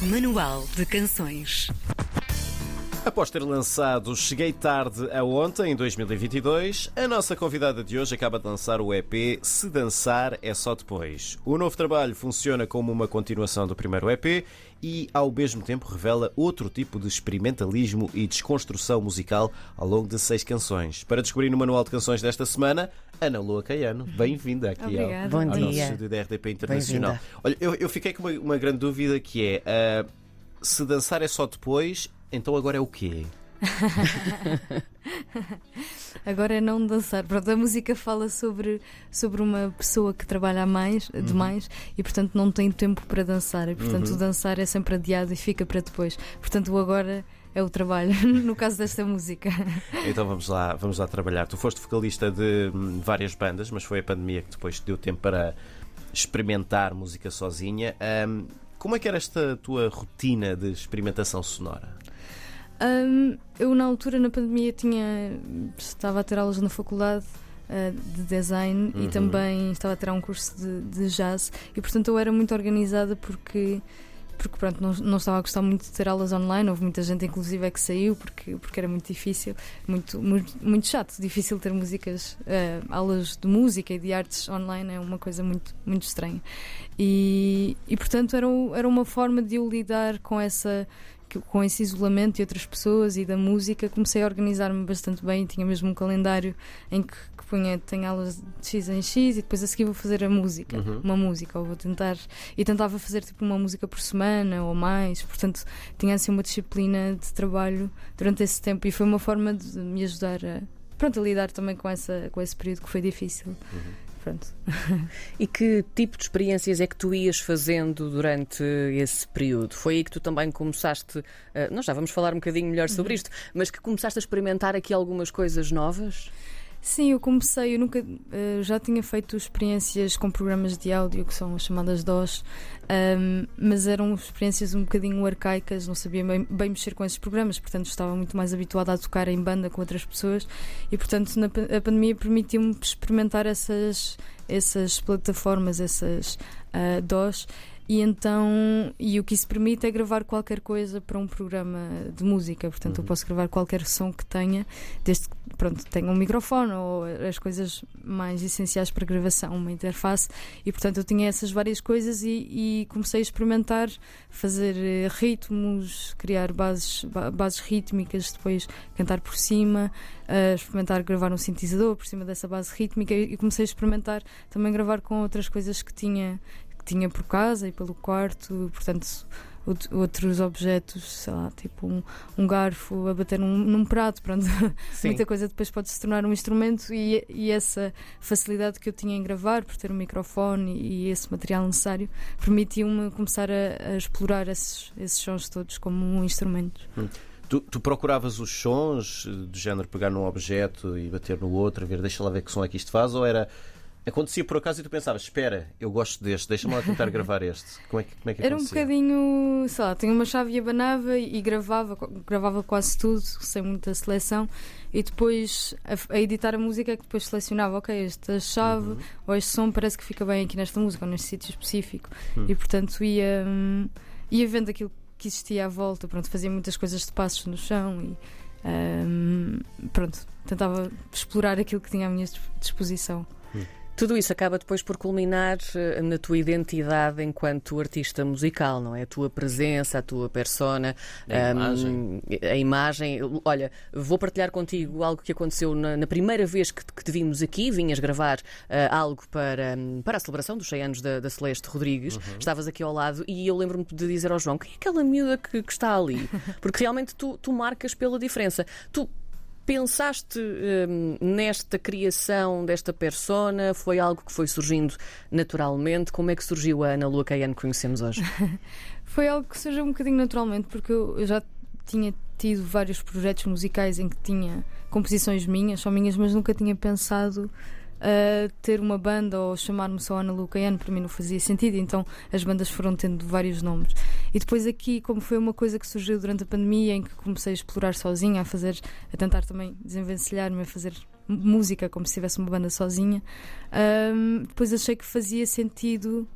Manual de Canções. Após ter lançado Cheguei Tarde a Ontem, em 2022, a nossa convidada de hoje acaba de lançar o EP Se Dançar é Só Depois. O novo trabalho funciona como uma continuação do primeiro EP e, ao mesmo tempo, revela outro tipo de experimentalismo e desconstrução musical ao longo de seis canções. Para descobrir no Manual de Canções desta semana, Ana Lua Caiano, bem-vinda aqui ao. Bom ao nosso dia. estúdio da RDP Internacional. Olha, eu, eu fiquei com uma, uma grande dúvida que é: ah, se dançar é só depois, então agora é o quê? Agora é não dançar. Pronto, a música fala sobre, sobre uma pessoa que trabalha mais, Uhum. demais e, portanto, não tem tempo para dançar. E, portanto, o dançar é sempre adiado e fica para depois. Portanto, o agora é o trabalho, no caso desta música. Então vamos lá, vamos lá trabalhar. Tu foste vocalista de hum, várias bandas, mas foi a pandemia que depois te deu tempo para experimentar música sozinha. Hum, como é que era esta tua rotina de experimentação sonora? Hum, eu, na altura, na pandemia, tinha, estava a ter aulas na faculdade. uh, de design Uhum. e também estava a tirar um curso de, de jazz e portanto eu era muito organizada porque porque pronto, não, não estava a gostar muito de ter aulas online, houve muita gente inclusive é que saiu porque, porque era muito difícil, muito, muito, muito chato, difícil ter músicas, eh, aulas de música e de artes online é uma coisa muito, muito estranha. E, e portanto era, era uma forma de eu lidar com essa com esse isolamento de outras pessoas e da música, comecei a organizar-me bastante bem. Tinha mesmo um calendário em que, que punha, tenho aulas de X em X e depois a seguir vou fazer a música, Uhum. uma música, ou vou tentar. E tentava fazer tipo uma música por semana ou mais, portanto tinha assim uma disciplina de trabalho durante esse tempo e foi uma forma de me ajudar a. Pronto, a lidar também com, essa, com esse período que foi difícil. Pronto. E que tipo de experiências é que tu ias fazendo durante esse período? Foi aí que tu também começaste, eh, nós já vamos falar um bocadinho melhor sobre isto, mas que começaste a experimentar aqui algumas coisas novas? Sim, eu comecei, eu nunca eh, já tinha feito experiências com programas de áudio que são as chamadas DOS, ahm, mas eram experiências um bocadinho arcaicas, não sabia bem, bem mexer com esses programas, portanto estava muito mais habituada a tocar em banda com outras pessoas e portanto na, a pandemia permitiu-me experimentar essas, essas plataformas, essas ah, DOS. E então, e o que isso permite é gravar qualquer coisa para um programa de música. Portanto, eu posso gravar qualquer som que tenha, desde que pronto, tenha um microfone ou as coisas mais essenciais para gravação, uma interface. E portanto, eu tinha essas várias coisas e, e comecei a experimentar fazer eh, ritmos, criar bases, ba- bases rítmicas, depois cantar por cima, eh, experimentar gravar um sintetizador por cima dessa base rítmica e, comecei a experimentar também gravar com outras coisas que tinha que tinha por casa e pelo quarto, portanto outros objetos, sei lá, tipo um, um garfo a bater num, num prato, pronto. Muita coisa depois pode se tornar um instrumento e, e essa facilidade que eu tinha em gravar por ter um microfone e esse material necessário permitiu-me começar a, a explorar esses, esses sons todos como um instrumento. Tu, tu procuravas os sons eh, do género pegar num objeto e bater no outro, ver, deixa lá ver que som é que isto faz, ou era. Acontecia por acaso e tu pensavas, espera, eu gosto deste, deixa-me lá tentar gravar este. Como é que, como é que Era um acontecia? bocadinho, sei lá, tinha uma chave e abanava e gravava, gravava quase tudo, sem muita seleção, e depois a, a editar a música é que depois selecionava, ok, esta chave Uhum. ou este som parece que fica bem aqui nesta música ou neste sítio específico. Hum. E portanto ia, hum, ia vendo aquilo que existia à volta, pronto, fazia muitas coisas de passos no chão e hum, pronto, tentava explorar aquilo que tinha à minha disposição. Tudo isso acaba depois por culminar eh, na tua identidade enquanto artista musical, não é? A tua presença, a tua persona, A hum, imagem. a imagem. Olha, vou partilhar contigo algo que aconteceu na, na primeira vez que te, que te vimos aqui. Vinhas gravar eh, algo para, hum, para a celebração dos 100 anos da, da Celeste Rodrigues. Estavas aqui ao lado e eu lembro-me de dizer ao João: quem é aquela miúda que, que está ali? Porque realmente tu, tu marcas pela diferença. Tu Pensaste hum, nesta criação desta persona? Foi algo que foi surgindo naturalmente? Como é que surgiu a Ana Lua Caiano que conhecemos hoje? Foi algo que surgiu um bocadinho naturalmente, porque eu já tinha tido vários projetos musicais em que tinha composições minhas, só minhas, mas nunca tinha pensado a ter uma banda ou chamar-me só Ana Lucaiano, para mim não fazia sentido, então as bandas foram tendo vários nomes. E depois aqui, como foi uma coisa que surgiu durante a pandemia, em que comecei a explorar sozinha, a fazer, a tentar também desenvencilhar-me, a fazer música como se tivesse uma banda sozinha, hum, depois achei que fazia sentido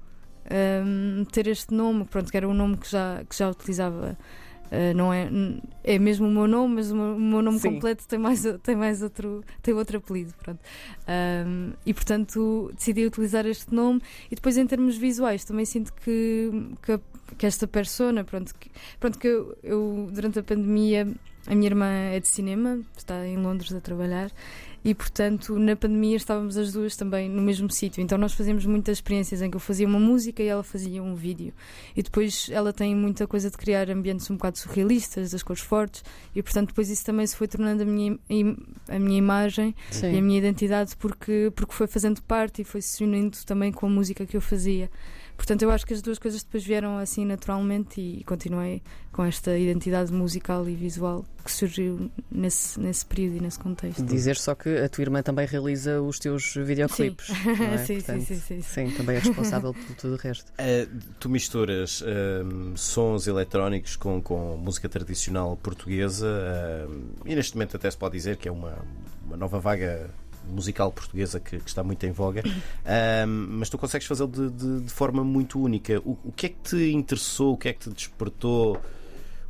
um, ter este nome, pronto, que era um nome que já, que já utilizava. Uh, não é, é mesmo o meu nome, mas o meu, o meu nome Sim. completo tem mais, tem mais outro, tem outro apelido. Pronto. Um, e portanto decidi utilizar este nome. E depois, em termos visuais, também sinto que, que, que esta persona, pronto, que, pronto, que eu, eu durante a pandemia, a minha irmã é de cinema, está em Londres a trabalhar e portanto na pandemia estávamos as duas também no mesmo sítio. Então nós fazíamos muitas experiências em que eu fazia uma música e ela fazia um vídeo. E depois ela tem muita coisa de criar ambientes um bocado surrealistas das cores fortes. E portanto depois isso também se foi tornando a minha, a minha imagem Sim. e a minha identidade porque, porque foi fazendo parte e foi se unindo também com a música que eu fazia Portanto, eu acho que as duas coisas depois vieram assim naturalmente e continuei com esta identidade musical e visual que surgiu nesse, nesse período e nesse contexto. Dizer só que a tua irmã também realiza os teus videoclipes. não é? sim, Portanto, sim, sim, sim, sim. também é responsável por tudo o resto. Uh, tu misturas uh, sons eletrónicos com, com música tradicional portuguesa uh, e neste momento até se pode dizer que é uma, uma nova vaga musical portuguesa que, que, está muito em voga, mas tu consegues fazê-lo de, de, de, forma muito única. O, o, que é que te interessou? O que é que te despertou?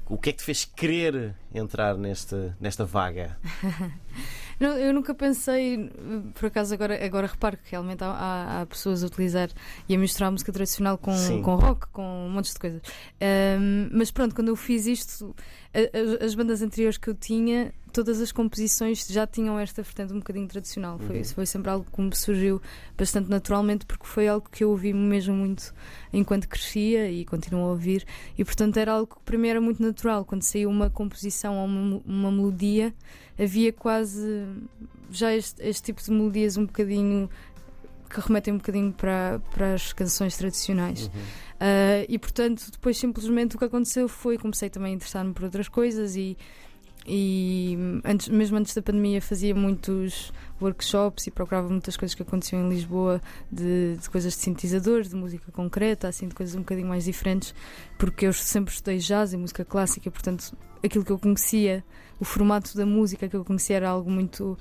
O que é que te fez querer entrar nesta, nesta vaga? Não, eu nunca pensei, por acaso agora, agora reparo que realmente há, há, pessoas a utilizar e a misturar a música tradicional com, com rock, com um monte de coisas. Um, mas pronto, quando eu fiz isto, a, a, as bandas anteriores que eu tinha, todas as composições já tinham esta vertente um bocadinho tradicional. Foi, Uhum. foi sempre algo que me surgiu bastante naturalmente, porque foi algo que eu ouvi mesmo muito enquanto crescia e continuo a ouvir. E portanto era algo que para mim era muito natural. Quando saiu uma composição ou uma, uma melodia, havia quase já este, este tipo de melodias um bocadinho que remetem um bocadinho para, para as canções tradicionais. Uhum. Uh, e portanto, depois simplesmente o que aconteceu foi comecei também a interessar-me por outras coisas e, e antes, mesmo antes da pandemia fazia muitos workshops e procurava muitas coisas que aconteciam em Lisboa de, de coisas de sintetizadores, de música concreta, assim, de coisas um bocadinho mais diferentes, porque eu sempre estudei jazz e música clássica, portanto aquilo que eu conhecia, o formato da música que eu conhecia era algo muito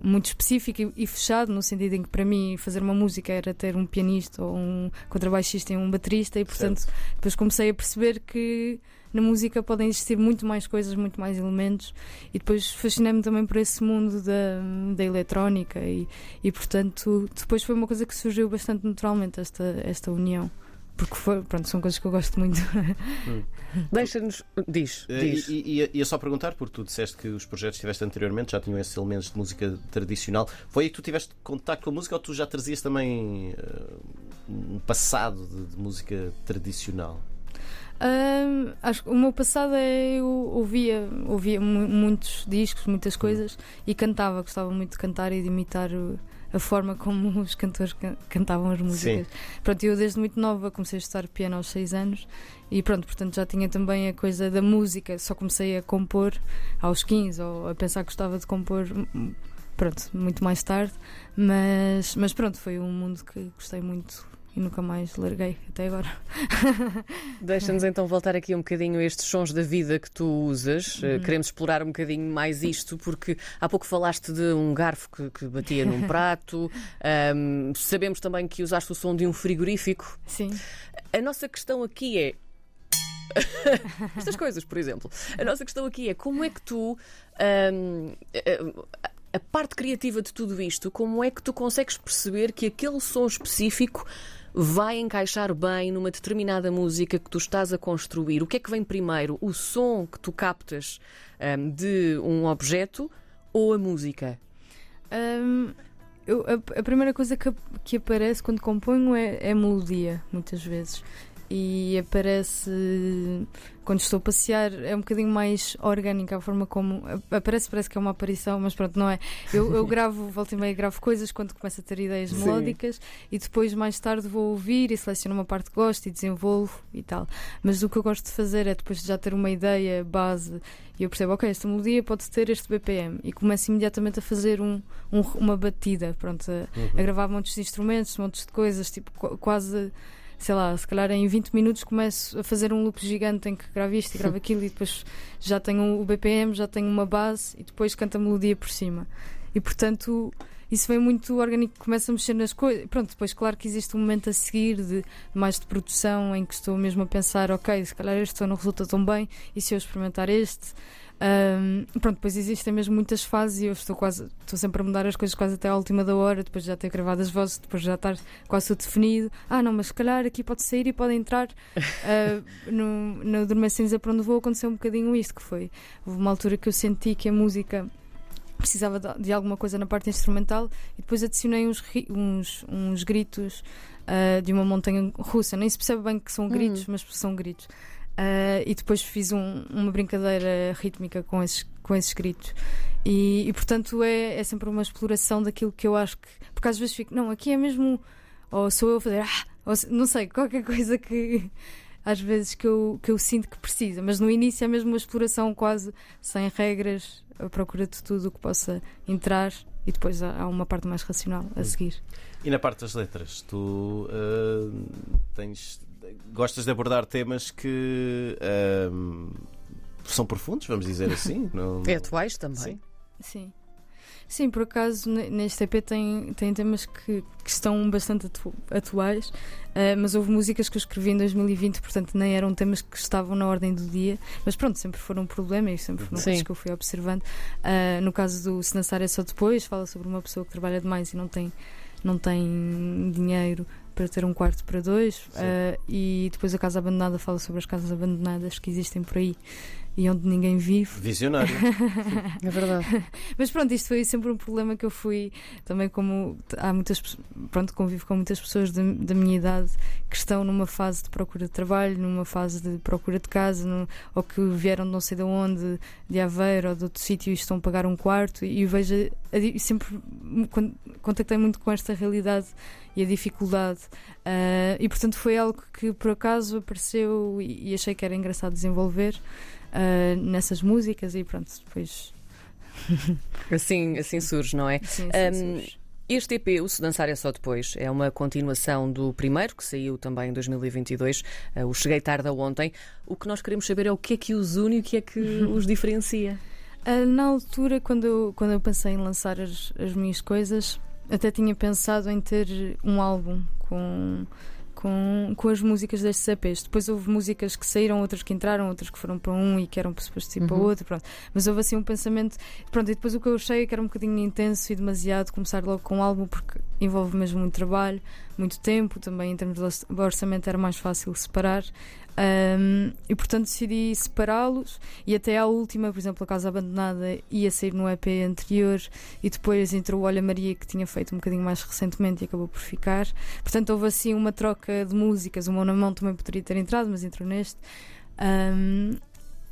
muito específico e, e, fechado, no sentido em que para mim fazer uma música era ter um pianista ou um contrabaixista e um baterista, e portanto Certo. depois comecei a perceber que na música podem existir muito mais coisas, muito mais elementos, e depois fascinei-me também por esse mundo da, da eletrónica, e, e portanto depois foi uma coisa que surgiu bastante naturalmente, esta, esta união. Porque foi, pronto, são coisas que eu gosto muito. Deixa-nos. Diz, Eh, diz. E, e, ia- ia só perguntar, porque tu disseste que os projetos que tiveste anteriormente já tinham esses elementos de música tradicional. Foi aí que tu tiveste contato com a música ou tu já trazias também eh, um passado de, de música tradicional? Ahm, acho que o meu passado é eu ouvia, ouvia mu- muitos discos, muitas coisas e cantava, gostava muito de cantar e de imitar o- a forma como os cantores can- cantavam as músicas. Pronto, eu desde muito nova comecei a estudar piano aos 6 anos e pronto, portanto já tinha também a coisa da música, só comecei a compor aos 15 ou a pensar que gostava de compor hum, pronto, muito mais tarde, mas, mas pronto, foi um mundo que gostei muito e nunca mais larguei até agora. Deixa-nos então voltar aqui um bocadinho a estes sons da vida que tu usas. Eh, Uhum. Queremos explorar um bocadinho mais isto, porque há pouco falaste de um garfo que, que batia num prato. Ahm, sabemos também que usaste o som de um frigorífico. Sim. A nossa questão aqui é. Estas coisas, por exemplo. A nossa questão aqui é como é que tu. a- a parte criativa de tudo isto, como é que tu consegues perceber que aquele som específico vai encaixar bem numa determinada música que tu estás a construir? O que é que vem primeiro? O som que tu captas ahm, de um objeto ou a música? Hum, eu- a, a primeira coisa que, que aparece quando componho é, é melodia, muitas vezes. E aparece quando estou a passear, é um bocadinho mais orgânica a forma como. Aparece, parece que é uma aparição, mas pronto, não é. Eu, eu gravo, volta e meia, gravo coisas quando começo a ter ideias Sim. melódicas e depois, mais tarde, vou ouvir e seleciono uma parte que gosto e desenvolvo e tal. Mas o que eu gosto de fazer é depois de já ter uma ideia base e eu percebo, ok, esta melodia pode ter este BPM e começo imediatamente a fazer um, um- uma batida, pronto, a, a gravar montes de instrumentos, montes de coisas, tipo, qu- quase, sei lá, se calhar em 20 minutos começo a fazer um loop gigante em que gravo isto e gravo aquilo e depois já tenho o BPM, já tenho uma base e depois canto a melodia por cima. E portanto, isso vem muito orgânico, começa a mexer nas coisas. Pronto, depois, claro que existe um momento a seguir de mais de produção em que estou mesmo a pensar, ok, se calhar este não resulta tão bem, e se eu experimentar este. Um, pronto, depois existem mesmo muitas fases e eu estou quase estou sempre a mudar as coisas quase até à última da hora, depois de já ter gravado as vozes, depois já estar quase tudo definido. Ah, não, mas se calhar aqui pode sair e pode entrar. Uh, no, no Dormir Cinza para onde vou aconteceu um bocadinho isto que foi. Houve uma altura que eu senti que a música precisava de, alguma coisa na parte instrumental e depois adicionei uns, uns, uns gritos uh, de uma montanha russa. Nem se percebe bem que são gritos, hum. mas são gritos. Uh, e depois fiz um, uma brincadeira rítmica com esses, com esses gritos. E, e portanto é, é, sempre uma exploração daquilo que eu acho que. Porque às vezes fico, não, aqui é mesmo. Ou sou eu a fazer, ah, ou, não sei, qualquer coisa que. Às vezes que eu, que eu sinto que precisa, mas no início é mesmo uma exploração quase sem regras, a procura de tudo o que possa entrar e depois há, há uma parte mais racional a seguir. E na parte das letras, tu uh, tens gostas de abordar temas que um, são profundos, vamos dizer assim. Não... É atuais também. Sim. Sim. Sim, por acaso neste EP tem, tem temas que, que estão bastante atu atuais, uh, mas houve músicas que eu escrevi em 2020, portanto nem eram temas que estavam na ordem do dia, mas pronto, sempre foram um problema e sempre foram coisas que eu fui observando. Uh, no caso do Se Dançar é Só Depois, fala sobre uma pessoa que trabalha demais e não tem, não tem dinheiro para ter um quarto para dois uh, e depois a casa abandonada fala sobre as casas abandonadas que existem por aí e onde ninguém vive. Visionário. é verdade. Mas pronto, isto foi sempre um problema que eu fui também como há muitas pronto, convivo com muitas pessoas da, da minha idade que estão numa fase de procura de trabalho, numa fase de procura de casa, no, ou que vieram de não sei de onde, de Aveiro ou de outro sítio e estão a pagar um quarto e vejo e sempre contactei muito com esta realidade e a dificuldade. Uh, e portanto foi algo que por acaso apareceu e, e achei que era engraçado desenvolver uh, nessas músicas e pronto, depois. assim, assim surge, não é? Sim, assim um, surge. Este EP, o Se Dançar é Só Depois, é uma continuação do primeiro, que saiu também em 2022, uh, o Cheguei Tarde Ontem. O que nós queremos saber é o que é que os une e o que é que os diferencia. Uh, na altura, quando eu, quando eu pensei em lançar as, as minhas coisas, até tinha pensado em ter um álbum com com, com as músicas destes EPs. Depois houve músicas que saíram, outras que entraram, outras que foram para um e que eram supostos ir uhum. para outro. Pronto. Mas houve assim um pensamento. Pronto, e depois o que eu achei é que era um bocadinho intenso e demasiado começar logo com um álbum, porque envolve mesmo muito trabalho, muito tempo. Também em termos de orçamento era mais fácil separar. Um, e portanto decidi separá-los e até à última, por exemplo, a Casa Abandonada ia sair no EP anterior e depois entrou o Olha Maria que tinha feito um bocadinho mais recentemente e acabou por ficar. Portanto, houve assim uma troca de músicas. O Mão na Mão também poderia ter entrado, mas entrou neste. Um,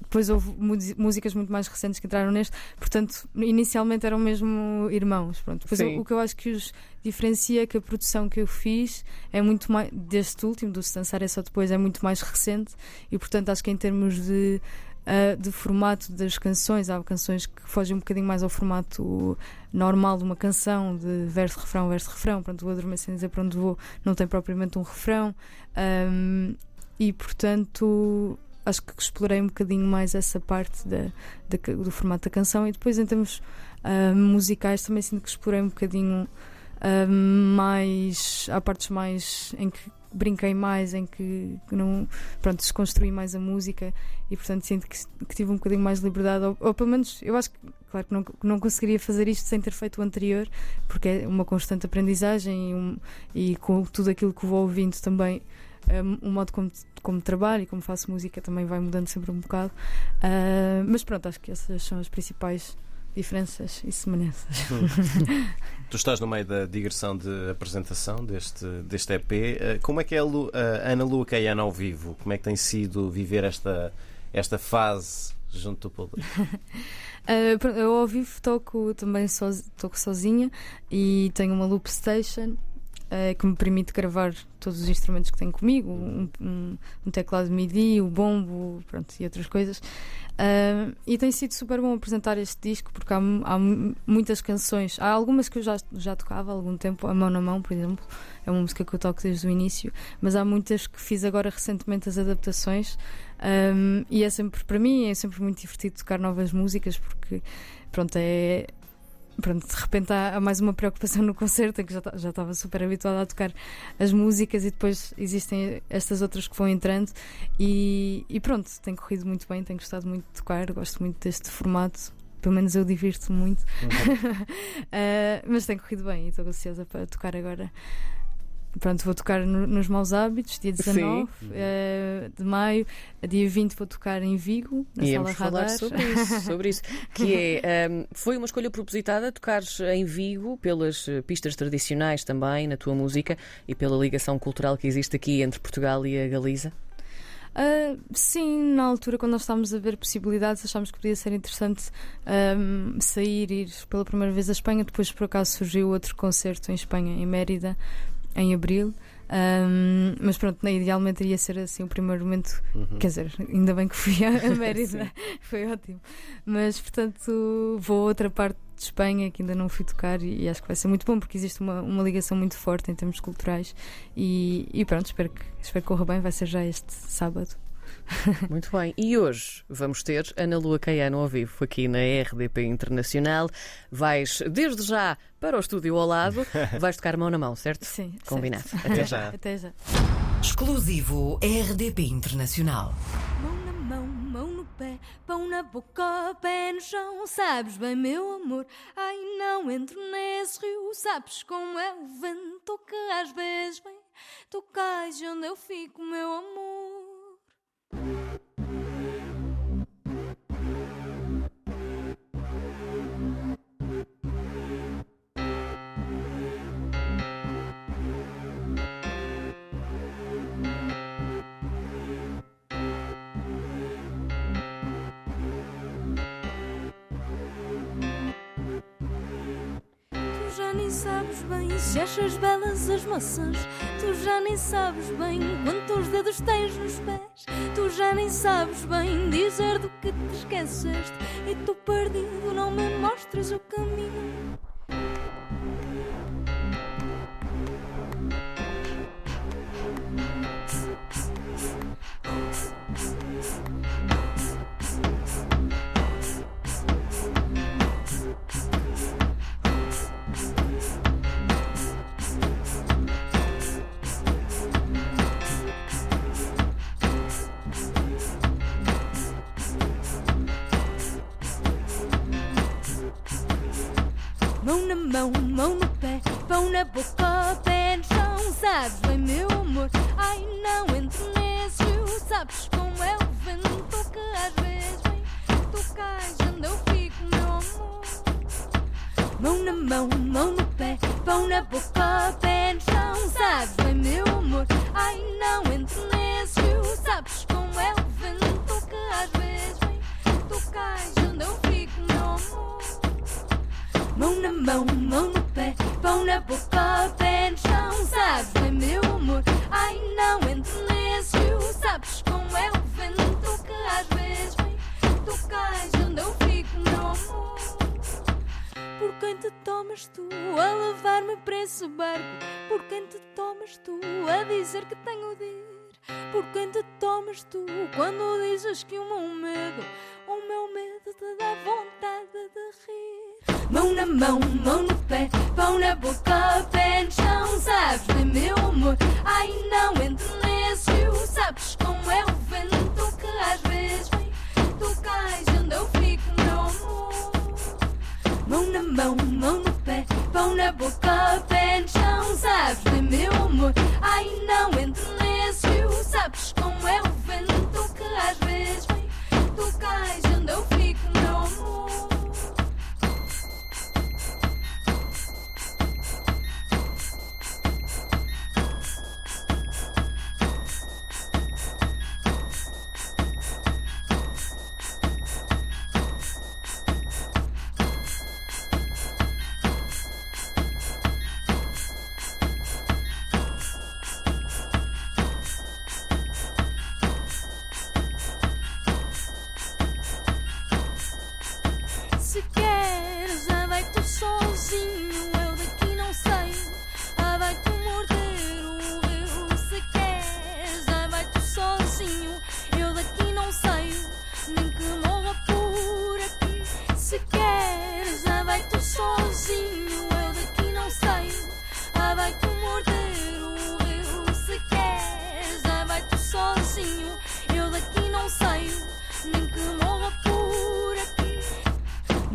depois houve músicas muito mais recentes que entraram neste, portanto, inicialmente eram mesmo irmãos. Pronto. Depois o, o, que eu acho que os diferencia é que a produção que eu fiz é muito mais, deste último, do Se Dançar é só depois, é muito mais recente e, portanto, acho que em termos de. Uh, de formato das canções, há canções que fogem um bocadinho mais ao formato normal de uma canção, de verso, refrão, verso, refrão. Pronto, o Adormecendo dizer para onde vou não tem propriamente um refrão. Um, e portanto acho que explorei um bocadinho mais essa parte da, da do formato da canção e depois em termos uh, musicais também sinto que explorei um bocadinho uh, mais há partes mais em que brinquei mais em que não pronto desconstruí mais a música e portanto sinto que, que tive um bocadinho mais de liberdade ou, ou, pelo menos eu acho que claro que não, não conseguiria fazer isto sem ter feito o anterior porque é uma constante aprendizagem e, um, e com tudo aquilo que vou ouvindo também um, o modo como, como trabalho e como faço música também vai mudando sempre um bocado. Uh, mas pronto, acho que essas são as principais diferenças e semelhanças. Hum. tu estás no meio da digressão de apresentação deste, deste EP. Uh, como é que é a, Lu, a Ana Lua Caiana ao vivo? Como é que tem sido viver esta, esta fase junto do público? Uh, eu ao vivo toco também toco sozinha e tenho uma loop station uh, que me permite gravar todos os instrumentos que tenho comigo, um, um, um teclado MIDI, o bombo, pronto, e outras coisas. Uh, e tem sido super bom apresentar este disco porque há, há, muitas canções. Há algumas que eu já, já tocava há algum tempo, A Mão na Mão, por exemplo, é uma música que eu toco desde o início, mas há muitas que fiz agora recentemente as adaptações. Um, e é sempre, para mim, é sempre muito divertido tocar novas músicas porque, pronto, é pronto, de repente há, mais uma preocupação no concerto, em que já, já estava super habituada a tocar as músicas e depois existem estas outras que vão entrando e, e pronto, tem corrido muito bem, tenho gostado muito de tocar, gosto muito deste formato. Pelo menos eu divirto-me muito, Uh, mas tem corrido bem e estou ansiosa para tocar agora. Pronto, vou tocar no- nos Maus Hábitos, dia 19 uh, de maio. A dia 20 vou tocar em Vigo, na Íamos Sala falar sobre isso, sobre isso. Que é, um, foi uma escolha propositada tocares em Vigo pelas eh, pistas tradicionais também na tua música e pela ligação cultural que existe aqui entre Portugal e a Galiza? Uh, sim, na altura, quando nós estávamos a ver possibilidades, achámos que podia ser interessante um, sair e ir pela primeira vez à Espanha. Depois, por acaso, surgiu outro concerto em Espanha, em Mérida, em abril. Um, mas pronto, né, idealmente iria ser assim o primeiro momento. Quer dizer, ainda bem que fui a a Mérida, foi ótimo. Mas portanto, vou a outra parte de Espanha que ainda não fui tocar e, e acho que vai ser muito bom porque existe uma, uma ligação muito forte em termos culturais. E, e pronto, espero que, espero que corra bem. Vai ser já este sábado. Muito bem. E hoje vamos ter Ana Lua Caiano ao vivo aqui na RDP Internacional. Vais desde já para o estúdio ao lado, vais tocar mão na mão, certo? Sim, Combinado. certo. Até já. Até já. Exclusivo RDP Internacional. Mão na mão, mão no pé, pão na boca, pé no chão. Sabes bem, meu amor, ai não entro nesse rio. Sabes como é o vento que às vezes vem. Tu cais onde eu fico, meu amor. Já nem sabes bem se achas belas as maçãs. Tu já nem sabes bem quantos dedos tens nos pés. Tu já nem sabes bem dizer do que te esqueceste. E tu perdido não me mostres o caminho. Mão na mão, mão no pé, pão na boca, pé no chão. Sabes bem, meu amor, ai não rio. Sabes como é o vento que às vezes vem. Tu cais onde eu fico, meu amor. Por quem te tomas tu a levar-me para esse barco? Por quem te tomas tu a dizer que tenho de? Por quem te tomas tu quando dizes que o meu medo, o meu medo te dá vontade de rir? Mão na mão, mão no pé, pão na boca, pé no chão. Sabes bem, meu amor, ai não entro nesse rio. Sabes como é o vento que às vezes vem. Tu cais onde eu fico, meu amor. Mão na mão, mão no pé, pão na boca, pé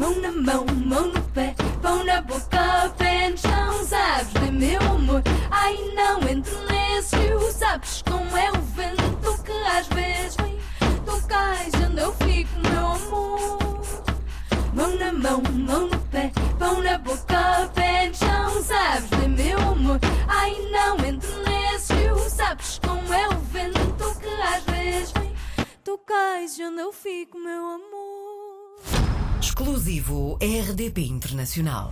Mão na mão, mão no pé, pão na boca, pé no chão, sabes bem meu amor. Ai, não entro nesse rio, sabes como é o vento que às vezes vem. Tu cais onde eu fico, meu amor. Mão na mão, mão no pé, pão na boca, pé no chão, sabes bem meu amor. Ai, não entro nesse rio, sabes como é o vento que às vezes vem. Tu cais onde eu fico, meu amor. Exclusivo RDP Internacional.